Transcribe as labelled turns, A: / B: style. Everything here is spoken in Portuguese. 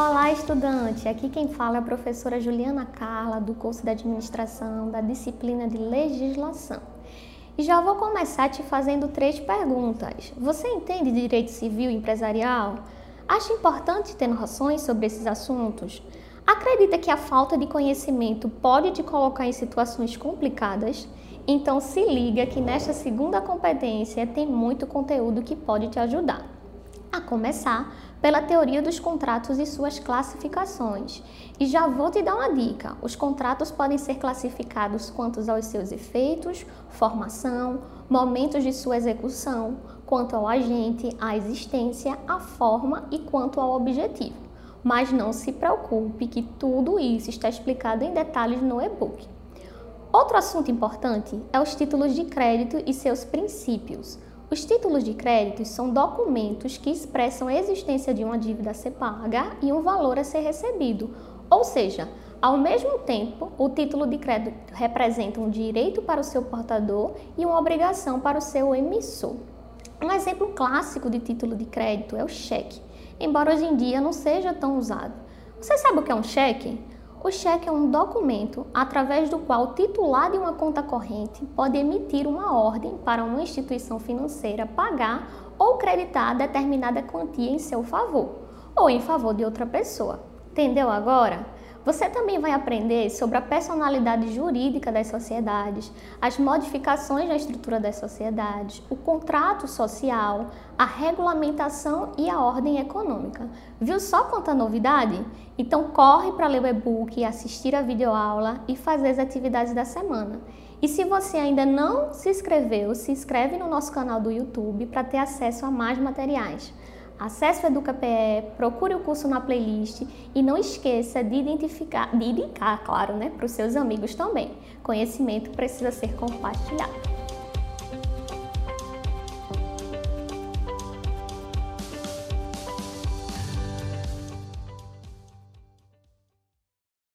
A: Olá, estudante! Aqui quem fala é a professora Juliana Carla, do curso de Administração da disciplina de Legislação. E já vou começar te fazendo três perguntas. Você entende direito civil e empresarial? Acha importante ter noções sobre esses assuntos? Acredita que a falta de conhecimento pode te colocar em situações complicadas? Então se liga que nesta segunda competência tem muito conteúdo que pode te ajudar. A começar pela teoria dos contratos e suas classificações. E já vou te dar uma dica: os contratos podem ser classificados quanto aos seus efeitos, formação, momentos de sua execução, quanto ao agente, à existência, à forma e quanto ao objetivo. Mas não se preocupe que tudo isso está explicado em detalhes no e-book. Outro assunto importante é os títulos de crédito e seus princípios. Os títulos de crédito são documentos que expressam a existência de uma dívida a ser paga e um valor a ser recebido. Ou seja, ao mesmo tempo, o título de crédito representa um direito para o seu portador e uma obrigação para o seu emissor. Um exemplo clássico de título de crédito é o cheque, embora hoje em dia não seja tão usado. Você sabe o que é um cheque? O cheque é um documento através do qual o titular de uma conta corrente pode emitir uma ordem para uma instituição financeira pagar ou creditar determinada quantia em seu favor ou em favor de outra pessoa. Entendeu agora? Você também vai aprender sobre a personalidade jurídica das sociedades, as modificações na estrutura das sociedades, o contrato social, a regulamentação e a ordem econômica. Viu só quanta novidade? Então corre para ler o e-book, assistir a videoaula e fazer as atividades da semana. E se você ainda não se inscreveu, se inscreve no nosso canal do YouTube para ter acesso a mais materiais. Acesse o EducaPE, procure o curso na playlist e não esqueça de identificar, de indicar, claro, né, para os seus amigos também. Conhecimento precisa ser compartilhado.